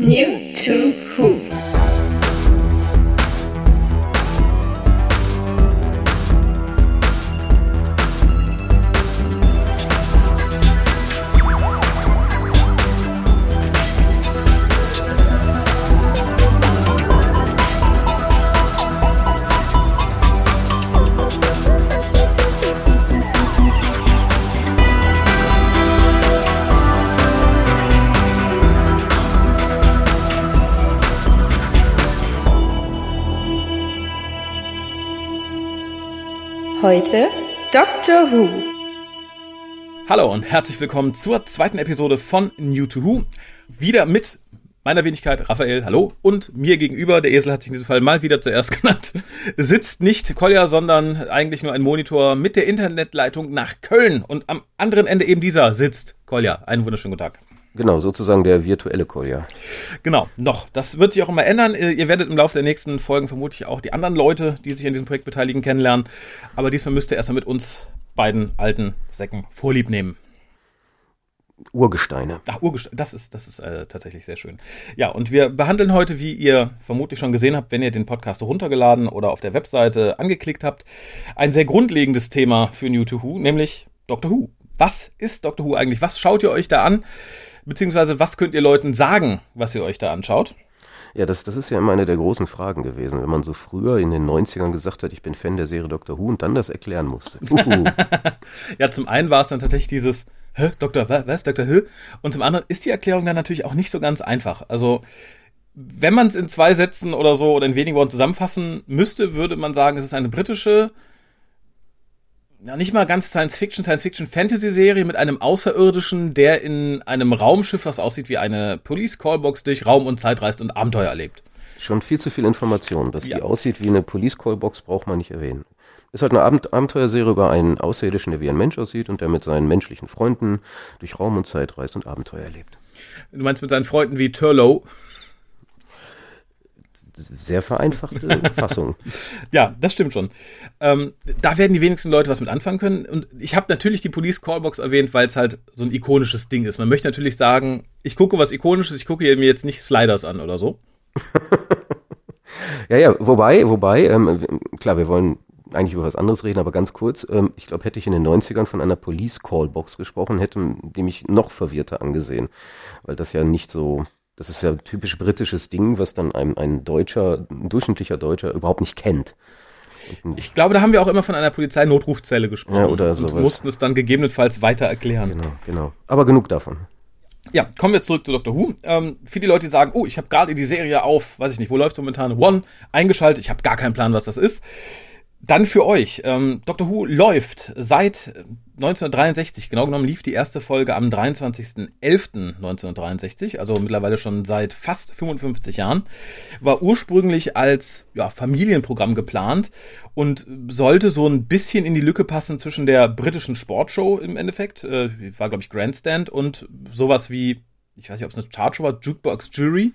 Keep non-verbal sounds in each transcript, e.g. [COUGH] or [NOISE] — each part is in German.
New to Heute Doctor Who. Hallo und herzlich willkommen zur zweiten Episode von New to Who. Wieder mit meiner Wenigkeit Raphael, hallo. Und mir gegenüber, der Esel hat sich in diesem Fall mal wieder zuerst [LAUGHS] genannt, sitzt nicht Kolja, sondern eigentlich nur ein Monitor mit der Internetleitung nach Köln. Und am anderen Ende eben dieser sitzt Kolja. Einen wunderschönen guten Tag. Genau, sozusagen der virtuelle Kolja. Genau, noch. Das wird sich auch immer ändern. Ihr werdet im Laufe der nächsten Folgen vermutlich auch die anderen Leute, die sich an diesem Projekt beteiligen, kennenlernen. Aber diesmal müsst ihr erstmal mit uns beiden alten Säcken Vorlieb nehmen. Urgesteine. Ach, Urgesteine, das ist, das ist äh, tatsächlich sehr schön. Ja, und wir behandeln heute, wie ihr vermutlich schon gesehen habt, wenn ihr den Podcast runtergeladen oder auf der Webseite angeklickt habt, ein sehr grundlegendes Thema für New to Who, nämlich Doctor Who. Was ist Doctor Who eigentlich? Was schaut ihr euch da an? Beziehungsweise, was könnt ihr Leuten sagen, was ihr euch da anschaut? Ja, das, das ist ja immer eine der großen Fragen gewesen, wenn man so früher in den 90ern gesagt hat, ich bin Fan der Serie Dr. Who und dann das erklären musste. [LAUGHS] ja, zum einen war es dann tatsächlich dieses, hä, Dr. was, Dr. Who? Und zum anderen ist die Erklärung dann natürlich auch nicht so ganz einfach. Also, wenn man es in zwei Sätzen oder so oder in wenigen Worten zusammenfassen müsste, würde man sagen, es ist eine britische ja, nicht mal ganz Science-Fiction, Science-Fiction-Fantasy-Serie mit einem Außerirdischen, der in einem Raumschiff, was aussieht wie eine Police-Callbox, durch Raum und Zeit reist und Abenteuer erlebt. Schon viel zu viel Information. Dass ja. die aussieht wie eine Police-Callbox, braucht man nicht erwähnen. Ist halt eine Abend Abenteuerserie über einen Außerirdischen, der wie ein Mensch aussieht und der mit seinen menschlichen Freunden durch Raum und Zeit reist und Abenteuer erlebt. Du meinst mit seinen Freunden wie Turlow? Sehr vereinfachte [LAUGHS] Fassung. Ja, das stimmt schon. Ähm, da werden die wenigsten Leute was mit anfangen können. Und ich habe natürlich die Police Callbox erwähnt, weil es halt so ein ikonisches Ding ist. Man möchte natürlich sagen, ich gucke was Ikonisches, ich gucke mir jetzt nicht Sliders an oder so. [LAUGHS] ja, ja, wobei, wobei, ähm, klar, wir wollen eigentlich über was anderes reden, aber ganz kurz. Ähm, ich glaube, hätte ich in den 90ern von einer Police Callbox gesprochen, hätte die mich noch verwirrter angesehen. Weil das ja nicht so das ist ja ein typisch britisches Ding, was dann ein, ein Deutscher, ein durchschnittlicher Deutscher überhaupt nicht kennt. Ich glaube, da haben wir auch immer von einer Polizeinotrufzelle gesprochen. Ja, oder sowas. Und mussten es dann gegebenenfalls weiter erklären. Genau, genau. Aber genug davon. Ja, kommen wir zurück zu Dr. Who. Ähm, die Leute, die sagen, oh, ich habe gerade die Serie auf, weiß ich nicht, wo läuft momentan One eingeschaltet, ich habe gar keinen Plan, was das ist. Dann für euch. Ähm, Doctor Who läuft seit 1963. Genau genommen lief die erste Folge am 23.11.1963, also mittlerweile schon seit fast 55 Jahren. War ursprünglich als ja, Familienprogramm geplant und sollte so ein bisschen in die Lücke passen zwischen der britischen Sportshow im Endeffekt, äh, war glaube ich Grandstand und sowas wie ich weiß nicht, ob es eine Charge war, Jukebox Jury.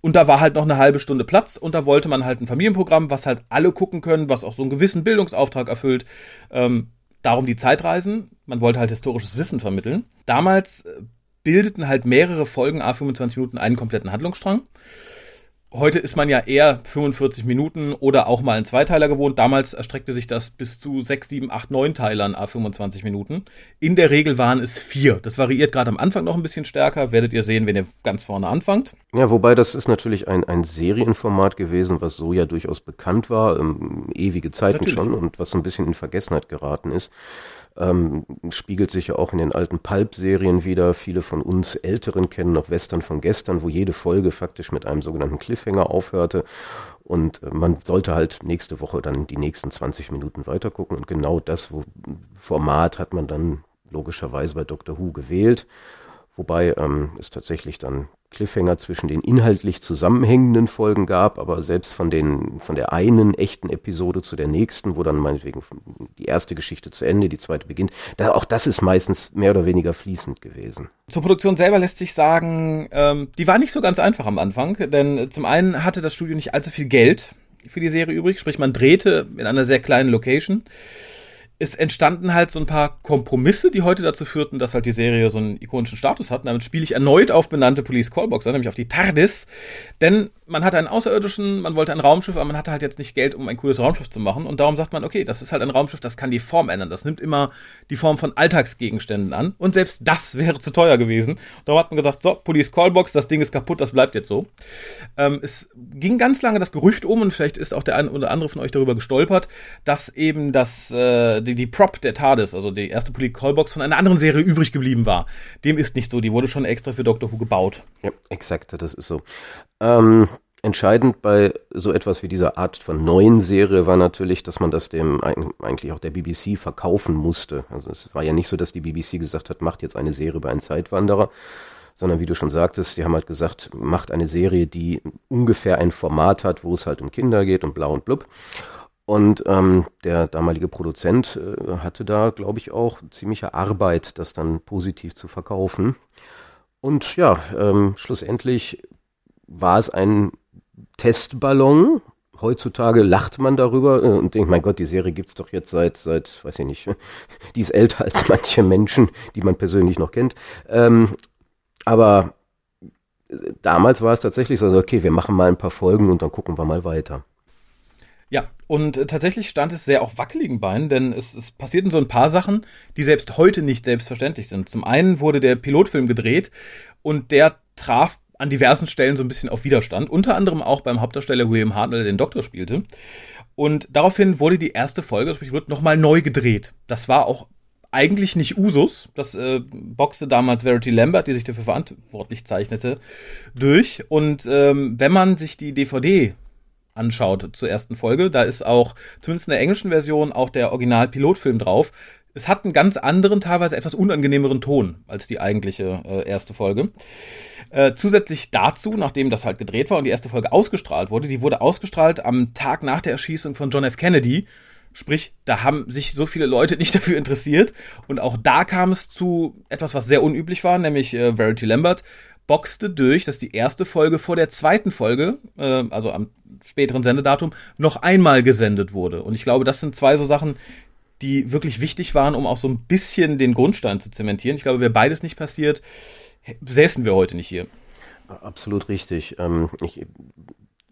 Und da war halt noch eine halbe Stunde Platz und da wollte man halt ein Familienprogramm, was halt alle gucken können, was auch so einen gewissen Bildungsauftrag erfüllt. Ähm, darum die Zeitreisen. Man wollte halt historisches Wissen vermitteln. Damals äh, bildeten halt mehrere Folgen A25 Minuten einen kompletten Handlungsstrang. Heute ist man ja eher 45 Minuten oder auch mal einen Zweiteiler gewohnt. Damals erstreckte sich das bis zu 6, 7, 8, 9 Teilern a 25 Minuten. In der Regel waren es vier. Das variiert gerade am Anfang noch ein bisschen stärker. Werdet ihr sehen, wenn ihr ganz vorne anfangt. Ja, wobei das ist natürlich ein, ein Serienformat gewesen, was so ja durchaus bekannt war, ähm, ewige Zeiten natürlich. schon und was so ein bisschen in Vergessenheit geraten ist. Ähm, spiegelt sich ja auch in den alten Pulp-Serien wieder. Viele von uns Älteren kennen noch Western von gestern, wo jede Folge faktisch mit einem sogenannten Cliffhanger aufhörte. Und äh, man sollte halt nächste Woche dann die nächsten 20 Minuten weitergucken. Und genau das Format hat man dann logischerweise bei Doctor Who gewählt. Wobei ähm, es tatsächlich dann Cliffhanger zwischen den inhaltlich zusammenhängenden Folgen gab, aber selbst von den, von der einen echten Episode zu der nächsten, wo dann meinetwegen die erste Geschichte zu Ende, die zweite beginnt, da, auch das ist meistens mehr oder weniger fließend gewesen. Zur Produktion selber lässt sich sagen, ähm, die war nicht so ganz einfach am Anfang, denn zum einen hatte das Studio nicht allzu viel Geld für die Serie übrig, sprich man drehte in einer sehr kleinen Location es entstanden halt so ein paar Kompromisse, die heute dazu führten, dass halt die Serie so einen ikonischen Status hat. Und damit spiele ich erneut auf benannte Police Callbox, nämlich auf die TARDIS. Denn man hatte einen Außerirdischen, man wollte ein Raumschiff, aber man hatte halt jetzt nicht Geld, um ein cooles Raumschiff zu machen. Und darum sagt man, okay, das ist halt ein Raumschiff, das kann die Form ändern. Das nimmt immer die Form von Alltagsgegenständen an. Und selbst das [LAUGHS] wäre zu teuer gewesen. Darum hat man gesagt, so, Police Callbox, das Ding ist kaputt, das bleibt jetzt so. Ähm, es ging ganz lange das Gerücht um, und vielleicht ist auch der eine oder andere von euch darüber gestolpert, dass eben das, äh, die, die Prop der TARDIS, also die erste Police Callbox von einer anderen Serie übrig geblieben war. Dem ist nicht so, die wurde schon extra für Doctor Who gebaut. Ja, exakt, das ist so. Ähm, entscheidend bei so etwas wie dieser Art von neuen Serie war natürlich, dass man das dem eigentlich auch der BBC verkaufen musste. Also es war ja nicht so, dass die BBC gesagt hat, macht jetzt eine Serie über einen Zeitwanderer, sondern wie du schon sagtest, die haben halt gesagt, macht eine Serie, die ungefähr ein Format hat, wo es halt um Kinder geht und blau und blub. Und ähm, der damalige Produzent äh, hatte da, glaube ich, auch ziemliche Arbeit, das dann positiv zu verkaufen. Und ja, ähm, schlussendlich war es ein Testballon. Heutzutage lacht man darüber äh, und denkt, mein Gott, die Serie gibt's doch jetzt seit, seit, weiß ich nicht, [LAUGHS] die ist älter als manche Menschen, die man persönlich noch kennt. Ähm, aber äh, damals war es tatsächlich so, also okay, wir machen mal ein paar Folgen und dann gucken wir mal weiter. Ja, und äh, tatsächlich stand es sehr auf wackeligen Beinen, denn es, es passierten so ein paar Sachen, die selbst heute nicht selbstverständlich sind. Zum einen wurde der Pilotfilm gedreht und der traf an diversen Stellen so ein bisschen auf Widerstand, unter anderem auch beim Hauptdarsteller William Hartnell, der den Doktor spielte. Und daraufhin wurde die erste Folge, sprich, wird nochmal neu gedreht. Das war auch eigentlich nicht Usus. Das äh, boxte damals Verity Lambert, die sich dafür verantwortlich zeichnete, durch. Und ähm, wenn man sich die DVD anschaut zur ersten Folge. Da ist auch, zumindest in der englischen Version, auch der Original-Pilotfilm drauf. Es hat einen ganz anderen, teilweise etwas unangenehmeren Ton als die eigentliche äh, erste Folge. Äh, zusätzlich dazu, nachdem das halt gedreht war und die erste Folge ausgestrahlt wurde, die wurde ausgestrahlt am Tag nach der Erschießung von John F. Kennedy. Sprich, da haben sich so viele Leute nicht [LAUGHS] dafür interessiert. Und auch da kam es zu etwas, was sehr unüblich war, nämlich äh, Verity Lambert boxte durch, dass die erste Folge vor der zweiten Folge, äh, also am späteren Sendedatum, noch einmal gesendet wurde. Und ich glaube, das sind zwei so Sachen, die wirklich wichtig waren, um auch so ein bisschen den Grundstein zu zementieren. Ich glaube, wäre beides nicht passiert, säßen wir heute nicht hier. Absolut richtig. Ähm, ich,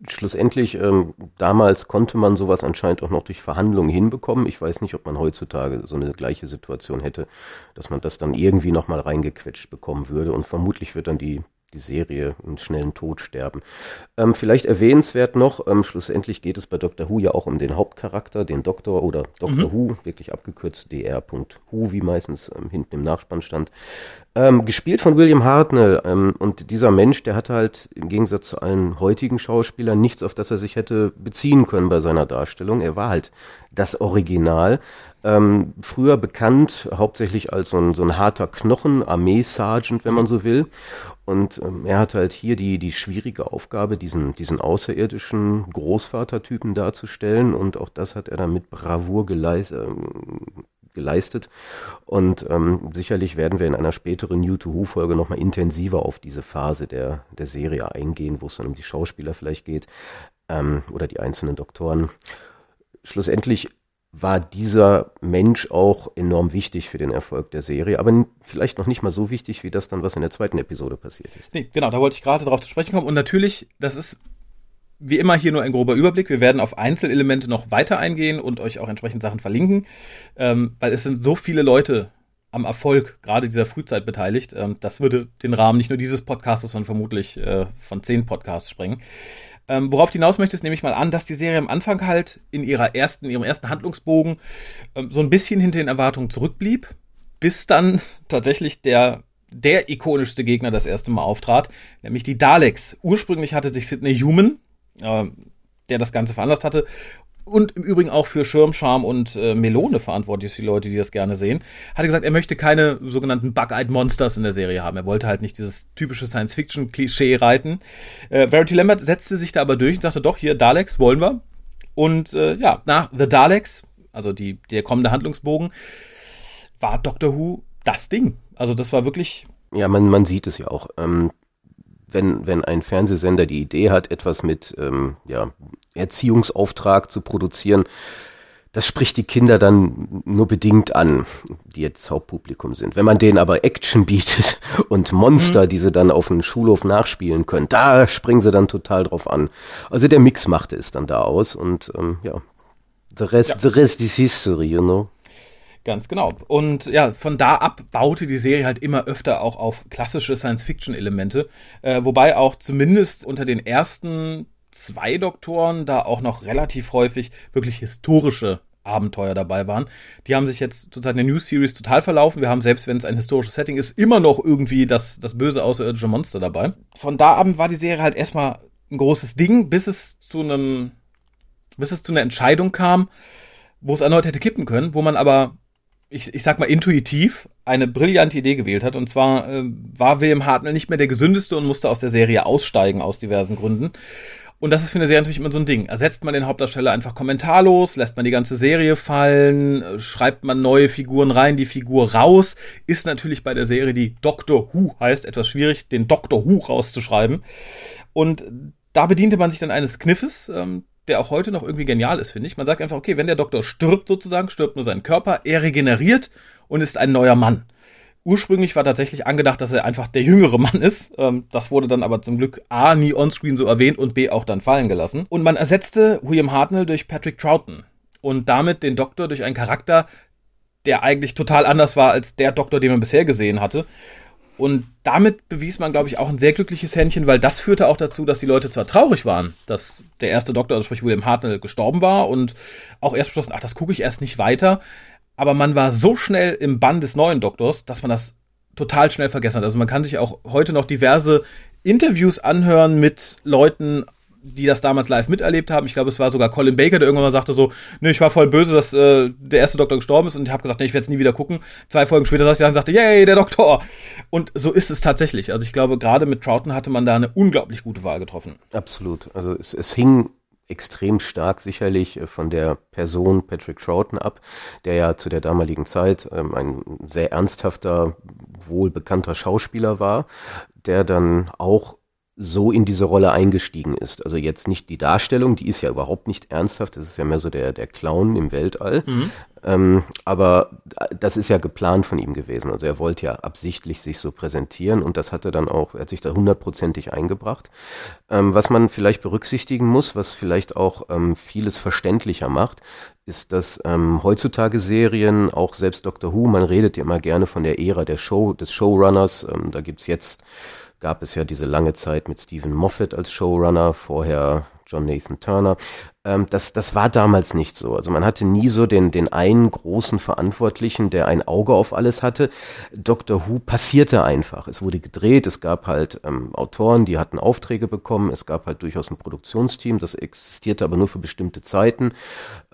schlussendlich, ähm, damals konnte man sowas anscheinend auch noch durch Verhandlungen hinbekommen. Ich weiß nicht, ob man heutzutage so eine gleiche Situation hätte, dass man das dann irgendwie nochmal reingequetscht bekommen würde. Und vermutlich wird dann die die Serie einen schnellen Tod sterben. Ähm, vielleicht erwähnenswert noch, ähm, schlussendlich geht es bei Doctor Who ja auch um den Hauptcharakter, den Doktor oder Doctor mhm. Who, wirklich abgekürzt dr.who, wie meistens ähm, hinten im Nachspann stand. Ähm, gespielt von William Hartnell ähm, und dieser Mensch, der hatte halt im Gegensatz zu allen heutigen Schauspielern nichts, auf das er sich hätte beziehen können bei seiner Darstellung. Er war halt das Original. Ähm, früher bekannt hauptsächlich als so ein, so ein harter Knochen, Armee-Sergeant, wenn man so will. Und ähm, er hat halt hier die, die schwierige Aufgabe, diesen, diesen außerirdischen Großvatertypen darzustellen. Und auch das hat er dann mit Bravour geleist, äh, geleistet. Und ähm, sicherlich werden wir in einer späteren New to Who-Folge nochmal intensiver auf diese Phase der, der Serie eingehen, wo es dann um die Schauspieler vielleicht geht ähm, oder die einzelnen Doktoren. Schlussendlich war dieser Mensch auch enorm wichtig für den Erfolg der Serie, aber vielleicht noch nicht mal so wichtig wie das dann, was in der zweiten Episode passiert ist. Nee, genau, da wollte ich gerade darauf zu sprechen kommen. Und natürlich, das ist wie immer hier nur ein grober Überblick. Wir werden auf Einzelelemente noch weiter eingehen und euch auch entsprechend Sachen verlinken, ähm, weil es sind so viele Leute am Erfolg gerade dieser Frühzeit beteiligt. Ähm, das würde den Rahmen nicht nur dieses Podcasts, sondern vermutlich äh, von zehn Podcasts sprengen. Ähm, worauf du hinaus möchtest, nehme ich mal an, dass die Serie am Anfang halt in ihrer ersten, ihrem ersten Handlungsbogen ähm, so ein bisschen hinter den Erwartungen zurückblieb, bis dann [LAUGHS] tatsächlich der der ikonischste Gegner das erste Mal auftrat, nämlich die Daleks. Ursprünglich hatte sich Sidney Human, äh, der das Ganze veranlasst hatte, und im Übrigen auch für Schirmscham und äh, Melone verantwortlich ist die Leute, die das gerne sehen, hat er gesagt, er möchte keine sogenannten Bug-Eyed Monsters in der Serie haben. Er wollte halt nicht dieses typische Science-Fiction-Klischee reiten. Äh, Verity Lambert setzte sich da aber durch und sagte, doch, hier, Daleks wollen wir. Und äh, ja, nach The Daleks, also die, der kommende Handlungsbogen, war Doctor Who das Ding. Also das war wirklich... Ja, man, man sieht es ja auch. Ähm wenn, wenn ein Fernsehsender die Idee hat, etwas mit ähm, ja, Erziehungsauftrag zu produzieren, das spricht die Kinder dann nur bedingt an, die jetzt Hauptpublikum sind. Wenn man denen aber Action bietet [LAUGHS] und Monster, mhm. die sie dann auf dem Schulhof nachspielen können, da springen sie dann total drauf an. Also der Mix machte es dann da aus und ähm, ja, the rest, ja. the rest is history, you know. Ganz genau. Und ja, von da ab baute die Serie halt immer öfter auch auf klassische Science-Fiction-Elemente, äh, wobei auch zumindest unter den ersten zwei Doktoren da auch noch relativ häufig wirklich historische Abenteuer dabei waren. Die haben sich jetzt zurzeit in der New Series total verlaufen. Wir haben, selbst wenn es ein historisches Setting ist, immer noch irgendwie das, das böse außerirdische Monster dabei. Von da an war die Serie halt erstmal ein großes Ding, bis es zu einem, bis es zu einer Entscheidung kam, wo es erneut hätte kippen können, wo man aber, ich, ich sag mal, intuitiv eine brillante Idee gewählt hat. Und zwar äh, war William Hartnell nicht mehr der gesündeste und musste aus der Serie aussteigen aus diversen Gründen. Und das ist für eine Serie natürlich immer so ein Ding. Ersetzt man den Hauptdarsteller einfach kommentarlos, lässt man die ganze Serie fallen, schreibt man neue Figuren rein, die Figur raus, ist natürlich bei der Serie, die Doctor Who heißt, etwas schwierig, den Doctor Who rauszuschreiben. Und da bediente man sich dann eines Kniffes, ähm, der auch heute noch irgendwie genial ist, finde ich. Man sagt einfach, okay, wenn der Doktor stirbt sozusagen, stirbt nur sein Körper, er regeneriert und ist ein neuer Mann. Ursprünglich war tatsächlich angedacht, dass er einfach der jüngere Mann ist. Ähm, das wurde dann aber zum Glück A, nie onscreen so erwähnt und B, auch dann fallen gelassen. Und man ersetzte William Hartnell durch Patrick Troughton. Und damit den Doktor durch einen Charakter, der eigentlich total anders war als der Doktor, den man bisher gesehen hatte. Und damit bewies man, glaube ich, auch ein sehr glückliches Händchen, weil das führte auch dazu, dass die Leute zwar traurig waren, dass der erste Doktor, also sprich William Hartnell, gestorben war und auch erst beschlossen, ach, das gucke ich erst nicht weiter aber man war so schnell im Bann des neuen Doktors, dass man das total schnell vergessen hat. Also man kann sich auch heute noch diverse Interviews anhören mit Leuten, die das damals live miterlebt haben. Ich glaube, es war sogar Colin Baker, der irgendwann mal sagte so, ne, ich war voll böse, dass äh, der erste Doktor gestorben ist und ich habe gesagt, ne, ich werde es nie wieder gucken. Zwei Folgen später saß ich da und sagte, yay, der Doktor. Und so ist es tatsächlich. Also ich glaube, gerade mit Troughton hatte man da eine unglaublich gute Wahl getroffen. Absolut. Also es, es hing extrem stark sicherlich äh, von der Person Patrick Troughton ab, der ja zu der damaligen Zeit ähm, ein sehr ernsthafter, wohlbekannter Schauspieler war, der dann auch so in diese Rolle eingestiegen ist. Also jetzt nicht die Darstellung, die ist ja überhaupt nicht ernsthaft, das ist ja mehr so der, der Clown im Weltall. Mhm. Ähm, aber das ist ja geplant von ihm gewesen. Also er wollte ja absichtlich sich so präsentieren und das hat er dann auch, er hat sich da hundertprozentig eingebracht. Ähm, was man vielleicht berücksichtigen muss, was vielleicht auch ähm, vieles verständlicher macht, ist, dass ähm, heutzutage Serien, auch selbst Doctor Who, man redet ja immer gerne von der Ära der Show, des Showrunners. Ähm, da gibt's jetzt gab es ja diese lange Zeit mit Stephen Moffat als Showrunner, vorher John Nathan Turner. Ähm, das, das war damals nicht so. Also man hatte nie so den, den einen großen Verantwortlichen, der ein Auge auf alles hatte. Doctor Who passierte einfach. Es wurde gedreht, es gab halt ähm, Autoren, die hatten Aufträge bekommen, es gab halt durchaus ein Produktionsteam, das existierte aber nur für bestimmte Zeiten.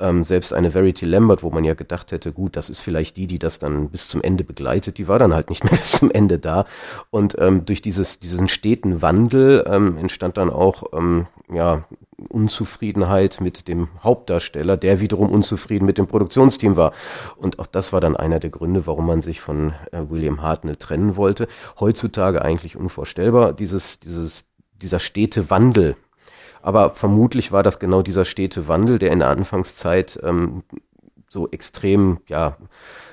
Ähm, selbst eine Verity Lambert, wo man ja gedacht hätte, gut, das ist vielleicht die, die das dann bis zum Ende begleitet, die war dann halt nicht [LAUGHS] mehr bis zum Ende da. Und ähm, durch dieses, diesen steten Wandel ähm, entstand dann auch ähm, ja, Unzufriedenheit mit dem Hauptdarsteller, der wiederum unzufrieden mit dem Produktionsteam war. Und auch das war dann einer der Gründe, warum man sich von äh, William Hartnell trennen wollte. Heutzutage eigentlich unvorstellbar, dieses, dieses, dieser stete Wandel. Aber vermutlich war das genau dieser stete Wandel, der in der Anfangszeit ähm, so extrem ja,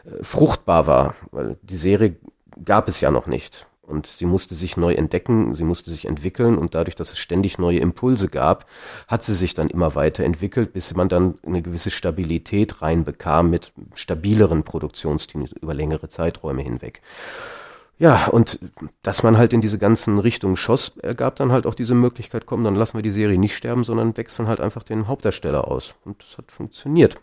äh, fruchtbar war, weil die Serie gab es ja noch nicht. Und sie musste sich neu entdecken, sie musste sich entwickeln und dadurch, dass es ständig neue Impulse gab, hat sie sich dann immer weiterentwickelt, bis man dann eine gewisse Stabilität reinbekam mit stabileren Produktionsteams über längere Zeiträume hinweg. Ja, und dass man halt in diese ganzen Richtungen schoss, ergab dann halt auch diese Möglichkeit, komm, dann lassen wir die Serie nicht sterben, sondern wechseln halt einfach den Hauptdarsteller aus. Und das hat funktioniert.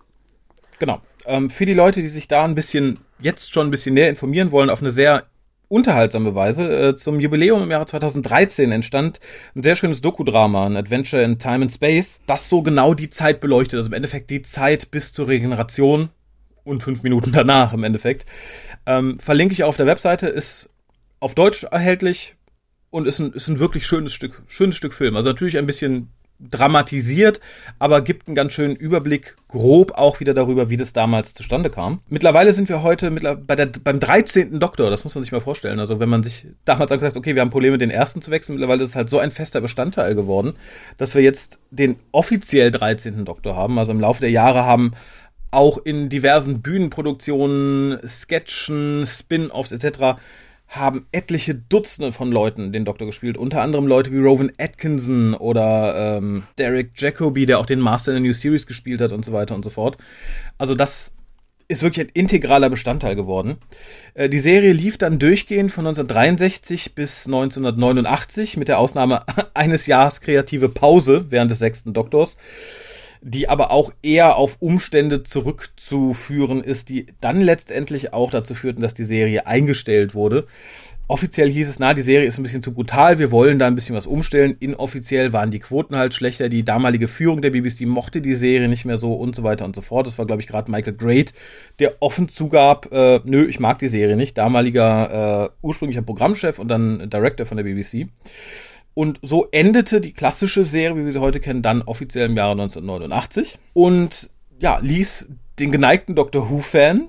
Genau. Ähm, für die Leute, die sich da ein bisschen, jetzt schon ein bisschen näher informieren wollen, auf eine sehr unterhaltsame Weise. Äh, zum Jubiläum im Jahre 2013 entstand ein sehr schönes Dokudrama, ein Adventure in Time and Space, das so genau die Zeit beleuchtet, also im Endeffekt die Zeit bis zur Regeneration und fünf Minuten danach im Endeffekt. Ähm, verlinke ich auf der Webseite, ist auf Deutsch erhältlich und ist ein, ist ein wirklich schönes Stück, schönes Stück Film. Also natürlich ein bisschen dramatisiert, aber gibt einen ganz schönen Überblick, grob auch wieder darüber, wie das damals zustande kam. Mittlerweile sind wir heute bei der, beim 13. Doktor, das muss man sich mal vorstellen. Also wenn man sich damals gesagt okay, wir haben Probleme, den ersten zu wechseln, mittlerweile ist es halt so ein fester Bestandteil geworden, dass wir jetzt den offiziell 13. Doktor haben. Also im Laufe der Jahre haben auch in diversen Bühnenproduktionen, Sketchen, Spin-offs etc. haben etliche Dutzende von Leuten den Doktor gespielt. Unter anderem Leute wie Rowan Atkinson oder ähm, Derek Jacobi, der auch den Master in der New Series gespielt hat und so weiter und so fort. Also das ist wirklich ein integraler Bestandteil geworden. Äh, die Serie lief dann durchgehend von 1963 bis 1989 mit der Ausnahme [LAUGHS] eines Jahres kreative Pause während des sechsten Doktors, die aber auch eher auf Umstände zurückzuführen ist, die dann letztendlich auch dazu führten, dass die Serie eingestellt wurde. Offiziell hieß es, na, die Serie ist ein bisschen zu brutal, wir wollen da ein bisschen was umstellen. Inoffiziell waren die Quoten halt schlechter, die damalige Führung der BBC mochte die Serie nicht mehr so und so weiter und so fort. Das war, glaube ich, gerade Michael Great, der offen zugab, äh, nö, ich mag die Serie nicht. Damaliger äh, ursprünglicher Programmchef und dann Director von der BBC. Und so endete die klassische Serie, wie wir sie heute kennen, dann offiziell im Jahre 1989 und ja, ließ den geneigten Doctor Who-Fan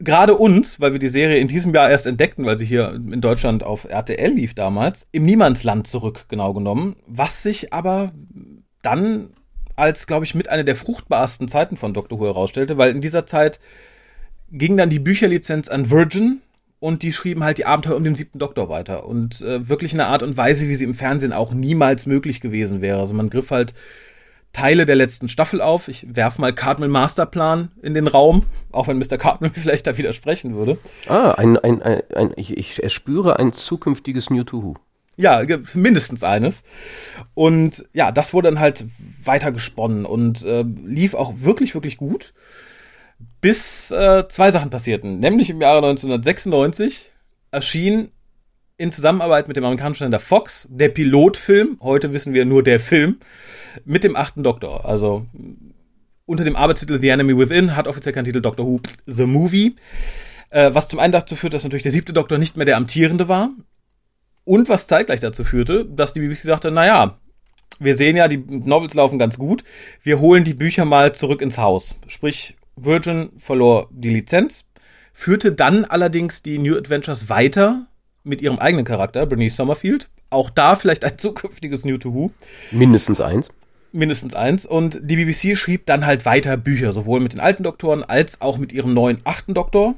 gerade uns, weil wir die Serie in diesem Jahr erst entdeckten, weil sie hier in Deutschland auf RTL lief damals, im Niemandsland zurück, genau genommen, was sich aber dann als, glaube ich, mit einer der fruchtbarsten Zeiten von Doctor Who herausstellte, weil in dieser Zeit ging dann die Bücherlizenz an Virgin und die schrieben halt die Abenteuer um den siebten Doktor weiter und äh, wirklich in einer Art und Weise, wie sie im Fernsehen auch niemals möglich gewesen wäre. Also man griff halt Teile der letzten Staffel auf. Ich werfe mal Cardinal Masterplan in den Raum, auch wenn Mr. Cardinal [LAUGHS] vielleicht da widersprechen würde. Ah, ein, ein, ein, ein ich, ich erspüre ein zukünftiges New to Who. Ja, mindestens eines. Und ja, das wurde dann halt weiter gesponnen und äh, lief auch wirklich, wirklich gut. Bis äh, zwei Sachen passierten. Nämlich im Jahre 1996 erschien in Zusammenarbeit mit dem amerikanischen Sender Fox der Pilotfilm, heute wissen wir nur der Film, mit dem achten Doktor. Also unter dem Arbeitstitel The Enemy Within hat offiziell keinen Titel Doctor Who The Movie. Äh, was zum einen dazu führt, dass natürlich der siebte Doktor nicht mehr der amtierende war. Und was zeitgleich dazu führte, dass die BBC sagte, naja, wir sehen ja, die Novels laufen ganz gut. Wir holen die Bücher mal zurück ins Haus. Sprich, Virgin verlor die Lizenz, führte dann allerdings die New Adventures weiter mit ihrem eigenen Charakter, Bernice Sommerfield. Auch da vielleicht ein [LAUGHS] zukünftiges New to Who. Mindestens eins mindestens eins. Und die BBC schrieb dann halt weiter Bücher, sowohl mit den alten Doktoren als auch mit ihrem neuen achten Doktor.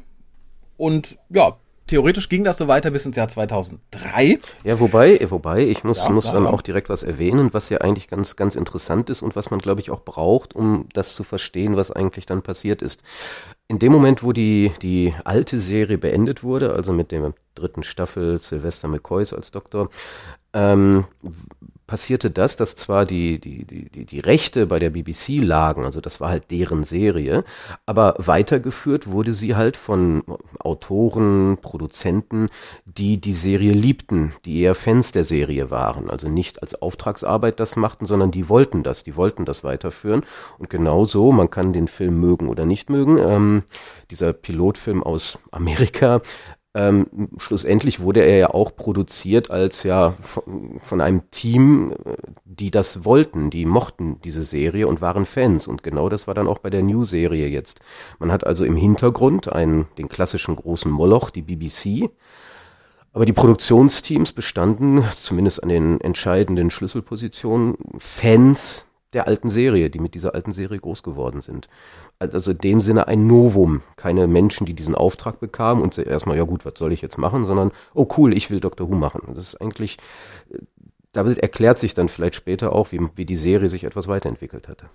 Und ja, theoretisch ging das so weiter bis ins Jahr 2003. Ja, wobei, wobei, ich muss, ja, muss dann auch direkt was erwähnen, was ja eigentlich ganz, ganz interessant ist und was man, glaube ich, auch braucht, um das zu verstehen, was eigentlich dann passiert ist. In dem Moment, wo die, die alte Serie beendet wurde, also mit der dritten Staffel Sylvester McCoys als Doktor, ähm, passierte das, dass zwar die, die, die, die Rechte bei der BBC lagen, also das war halt deren Serie, aber weitergeführt wurde sie halt von Autoren, Produzenten, die die Serie liebten, die eher Fans der Serie waren, also nicht als Auftragsarbeit das machten, sondern die wollten das, die wollten das weiterführen. Und genau so, man kann den Film mögen oder nicht mögen, ähm, dieser Pilotfilm aus Amerika ähm, schlussendlich wurde er ja auch produziert als ja von, von, einem Team, äh, die das wollten, die mochten diese Serie und waren Fans. Und genau das war dann auch bei der New-Serie jetzt. Man hat also im Hintergrund einen, den klassischen großen Moloch, die BBC. Aber die Produktionsteams bestanden, zumindest an den entscheidenden Schlüsselpositionen, Fans der alten Serie, die mit dieser alten Serie groß geworden sind. Also in dem Sinne ein Novum. Keine Menschen, die diesen Auftrag bekamen und erstmal, ja gut, was soll ich jetzt machen, sondern, oh cool, ich will Dr. Who machen. Das ist eigentlich, damit erklärt sich dann vielleicht später auch, wie, wie die Serie sich etwas weiterentwickelt hatte.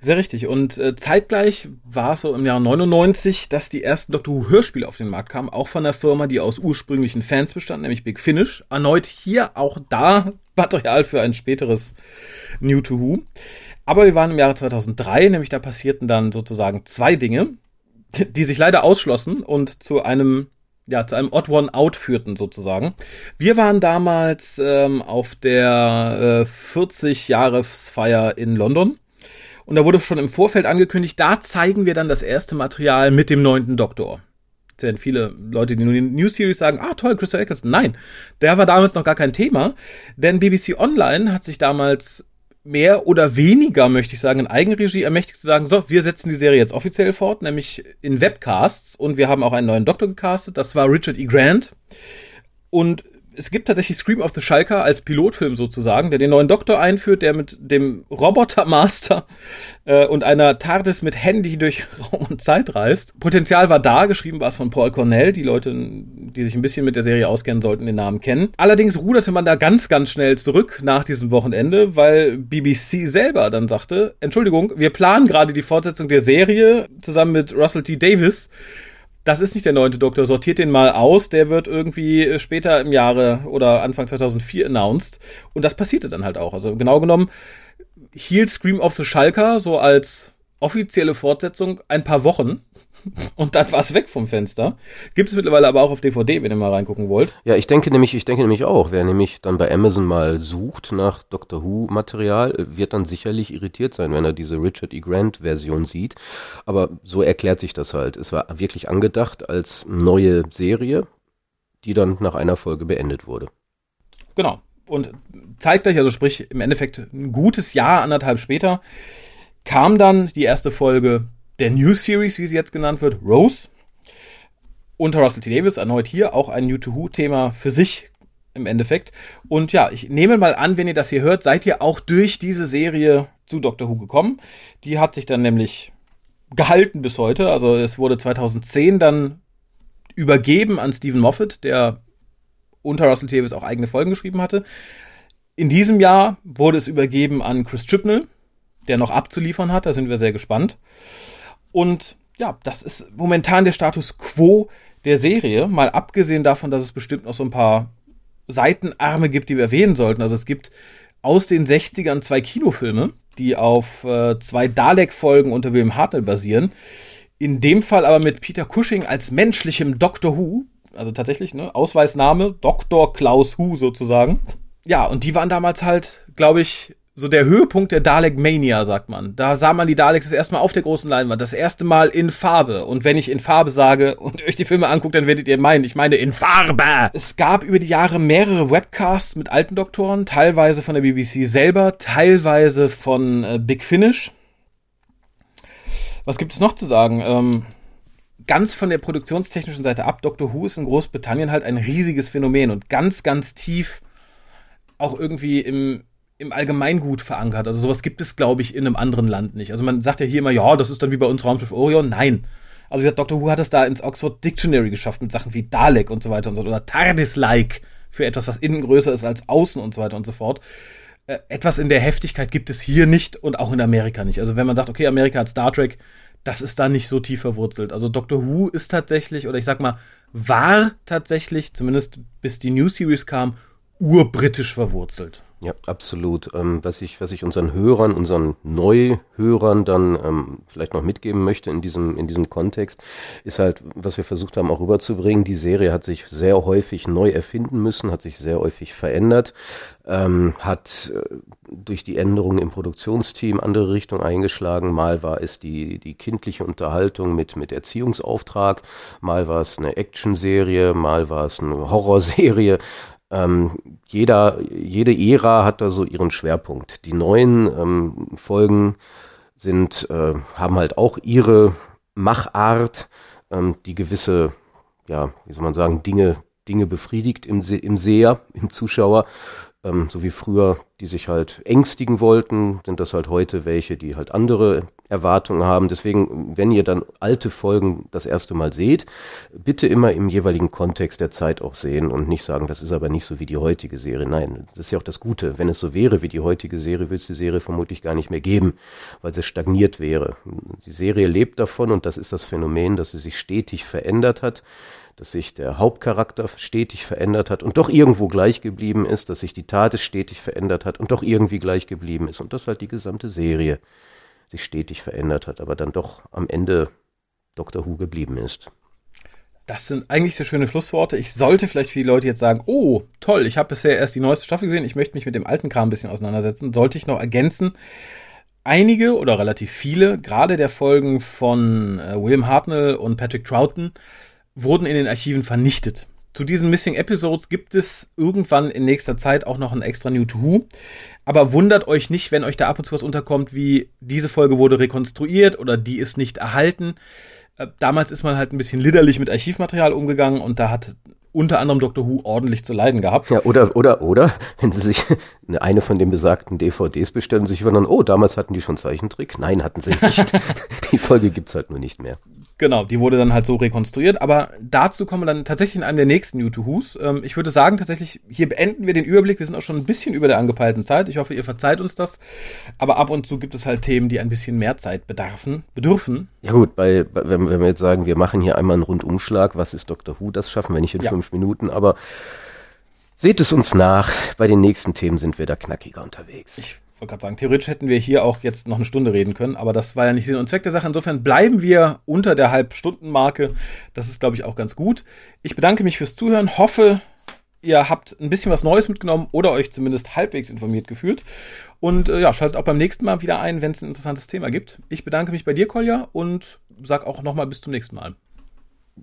Sehr richtig. Und äh, zeitgleich war es so im Jahr 99, dass die ersten Doctor Who Hörspiele auf den Markt kamen, auch von der Firma, die aus ursprünglichen Fans bestand, nämlich Big Finish. Erneut hier auch da Material für ein späteres New to Who. Aber wir waren im Jahre 2003, nämlich da passierten dann sozusagen zwei Dinge, die sich leider ausschlossen und zu einem ja, zu einem Odd One Out führten sozusagen. Wir waren damals ähm, auf der äh, 40-Jahresfeier in London und da wurde schon im Vorfeld angekündigt, da zeigen wir dann das erste Material mit dem neunten Doktor. Es werden viele Leute, die nur die New Series sagen, ah toll, Christopher Eccleston. Nein, der war damals noch gar kein Thema, denn BBC Online hat sich damals mehr oder weniger, möchte ich sagen, in Eigenregie ermächtigt zu sagen, so, wir setzen die Serie jetzt offiziell fort, nämlich in Webcasts und wir haben auch einen neuen Doktor gecastet, das war Richard E. Grant und es gibt tatsächlich Scream of the Schalker als Pilotfilm sozusagen, der den neuen Doktor einführt, der mit dem Robotermaster [LAUGHS] äh, und einer TARDIS mit Handy durch [LAUGHS] Raum und Zeit reist. Potenzial war da, geschrieben war es von Paul Cornell. Die Leute, die sich ein bisschen mit der Serie auskennen, sollten den Namen kennen. Allerdings ruderte man da ganz, ganz schnell zurück nach diesem Wochenende, weil BBC selber dann sagte, Entschuldigung, wir planen gerade die Fortsetzung der Serie zusammen mit Russell T. Davis das ist nicht der neunte Doktor, sortiert den mal aus, der wird irgendwie später im Jahre oder Anfang 2004 announced. Und das passierte dann halt auch. Also genau genommen hielt Scream of the Schalker so als offizielle Fortsetzung ein paar Wochen und dann war es weg vom Fenster. Gibt es mittlerweile aber auch auf DVD, wenn ihr mal reingucken wollt. Ja, ich denke nämlich, ich denke nämlich auch, wer nämlich dann bei Amazon mal sucht nach Doctor Who Material, wird dann sicherlich irritiert sein, wenn er diese Richard E. Grant Version sieht. Aber so erklärt sich das halt. Es war wirklich angedacht als neue Serie, die dann nach einer Folge beendet wurde. Genau. Und zeitgleich, also sprich im Endeffekt ein gutes Jahr, anderthalb später, kam dann die erste Folge der New Series, wie sie jetzt genannt wird, Rose. Unter Russell T. Davis erneut hier auch ein New to Who-Thema für sich im Endeffekt. Und ja, ich nehme mal an, wenn ihr das hier hört, seid ihr auch durch diese Serie zu Doctor Who gekommen. Die hat sich dann nämlich gehalten bis heute. Also es wurde 2010 dann übergeben an Stephen Moffat, der unter Russell T. Davis auch eigene Folgen geschrieben hatte. In diesem Jahr wurde es übergeben an Chris Chibnall, der noch abzuliefern hat. Da sind wir sehr gespannt. Und ja, das ist momentan der Status quo der Serie, mal abgesehen davon, dass es bestimmt noch so ein paar Seitenarme gibt, die wir erwähnen sollten. Also es gibt aus den 60ern zwei Kinofilme, die auf äh, zwei Dalek-Folgen unter William Hartnell basieren. In dem Fall aber mit Peter Cushing als menschlichem Doctor Who. Also tatsächlich, ne? Ausweisname Dr. Klaus Who sozusagen. Ja, und die waren damals halt, glaube ich, so der Höhepunkt der Dalek Mania, sagt man. Da sah man die Daleks das erste Mal auf der großen Leinwand, das erste Mal in Farbe. Und wenn ich in Farbe sage und [LAUGHS] euch die Filme anguckt, dann werdet ihr meinen, ich meine in Farbe. Es gab über die Jahre mehrere Webcasts mit alten Doktoren, teilweise von der BBC selber, teilweise von äh, Big Finish. Was gibt es noch zu sagen? Ähm, ganz von der produktionstechnischen Seite ab, Doctor Who ist in Großbritannien halt ein riesiges Phänomen und ganz, ganz tief auch irgendwie im, im Allgemeingut verankert. Also sowas gibt es, glaube ich, in einem anderen Land nicht. Also man sagt ja hier immer, ja, das ist dann wie bei uns Raumschiff Orion. Nein. Also wie gesagt, Dr. Who hat es da ins Oxford Dictionary geschafft mit Sachen wie Dalek und so weiter und so Oder TARDIS-like für etwas, was innen größer ist als außen und so weiter und so fort. Äh, etwas in der Heftigkeit gibt es hier nicht und auch in Amerika nicht. Also wenn man sagt, okay, Amerika hat Star Trek, das ist da nicht so tief verwurzelt. Also Doctor Who ist tatsächlich, oder ich sag mal, war tatsächlich, zumindest bis die New Series kam, urbritisch verwurzelt. Ja, absolut. Ähm, was, ich, was ich unseren Hörern, unseren Neuhörern dann ähm, vielleicht noch mitgeben möchte in diesem, in diesem Kontext, ist halt, was wir versucht haben auch rüberzubringen, die Serie hat sich sehr häufig neu erfinden müssen, hat sich sehr häufig verändert, ähm, hat äh, durch die Änderungen im Produktionsteam andere Richtungen eingeschlagen. Mal war es die, die kindliche Unterhaltung mit, mit Erziehungsauftrag, mal war es eine Actionserie, mal war es eine Horrorserie. Ähm, jeder, jede Ära hat da so ihren Schwerpunkt. Die neuen ähm, Folgen sind, äh, haben halt auch ihre Machart, ähm, die gewisse, ja, wie soll man sagen, Dinge, Dinge befriedigt im, Se im Seher, im Zuschauer ähm, so wie früher, die sich halt ängstigen wollten, sind das halt heute welche, die halt andere Erwartungen haben. Deswegen, wenn ihr dann alte Folgen das erste Mal seht, bitte immer im jeweiligen Kontext der Zeit auch sehen und nicht sagen, das ist aber nicht so wie die heutige Serie. Nein, das ist ja auch das Gute. Wenn es so wäre wie die heutige Serie, würde es die Serie vermutlich gar nicht mehr geben, weil sie stagniert wäre. Die Serie lebt davon und das ist das Phänomen, dass sie sich stetig verändert hat dass sich der Hauptcharakter stetig verändert hat und doch irgendwo gleich geblieben ist, dass sich die Tat stetig verändert hat und doch irgendwie gleich geblieben ist und dass halt die gesamte Serie sich stetig verändert hat, aber dann doch am Ende Doctor Who geblieben ist. Das sind eigentlich sehr schöne Schlussworte. Ich sollte vielleicht für die Leute jetzt sagen, oh, toll, ich habe bisher erst die neueste Staffel gesehen, ich möchte mich mit dem alten Kram ein bisschen auseinandersetzen. Sollte ich noch ergänzen, einige oder relativ viele, gerade der Folgen von äh, William Hartnell und Patrick Troughton, wurden in den Archiven vernichtet. Zu diesen Missing Episodes gibt es irgendwann in nächster Zeit auch noch ein extra New to Who. Aber wundert euch nicht, wenn euch da ab und zu was unterkommt, wie diese Folge wurde rekonstruiert oder die ist nicht erhalten. Äh, damals ist man halt ein bisschen liderlich mit Archivmaterial umgegangen und da hat unter anderem Doctor Who ordentlich zu leiden gehabt. Ja, oder, oder, oder, [LAUGHS] wenn sie sich [LAUGHS] eine von den besagten DVDs bestellen sich wundern, oh, damals hatten die schon Zeichentrick. Nein, hatten sie nicht. [LAUGHS] die Folge gibt's halt nur nicht mehr. Genau, die wurde dann halt so rekonstruiert, aber dazu kommen wir dann tatsächlich in einem der nächsten New to Who's. Ähm, ich würde sagen, tatsächlich, hier beenden wir den Überblick. Wir sind auch schon ein bisschen über der angepeilten Zeit. Ich hoffe, ihr verzeiht uns das. Aber ab und zu gibt es halt Themen, die ein bisschen mehr Zeit bedarfen, bedürfen. Ja gut, bei, wenn, wenn wir jetzt sagen, wir machen hier einmal einen Rundumschlag, was ist Dr. Who, das schaffen wir nicht in ja. Fünf Minuten, aber seht es uns nach, bei den nächsten Themen sind wir da knackiger unterwegs. Ich wollte gerade sagen, theoretisch hätten wir hier auch jetzt noch eine Stunde reden können, aber das war ja nicht Sinn und Zweck der Sache. Insofern bleiben wir unter der Halbstundenmarke. Das ist, glaube ich, auch ganz gut. Ich bedanke mich fürs Zuhören, hoffe, ihr habt ein bisschen was Neues mitgenommen oder euch zumindest halbwegs informiert gefühlt. Und äh, ja, schaltet auch beim nächsten Mal wieder ein, wenn es ein interessantes Thema gibt. Ich bedanke mich bei dir, Kolja, und sag auch nochmal bis zum nächsten Mal.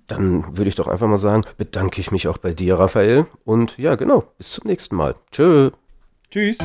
Dann würde ich doch einfach mal sagen, bedanke ich mich auch bei dir, Raphael. Und ja, genau, bis zum nächsten Mal. Tschö. Tschüss.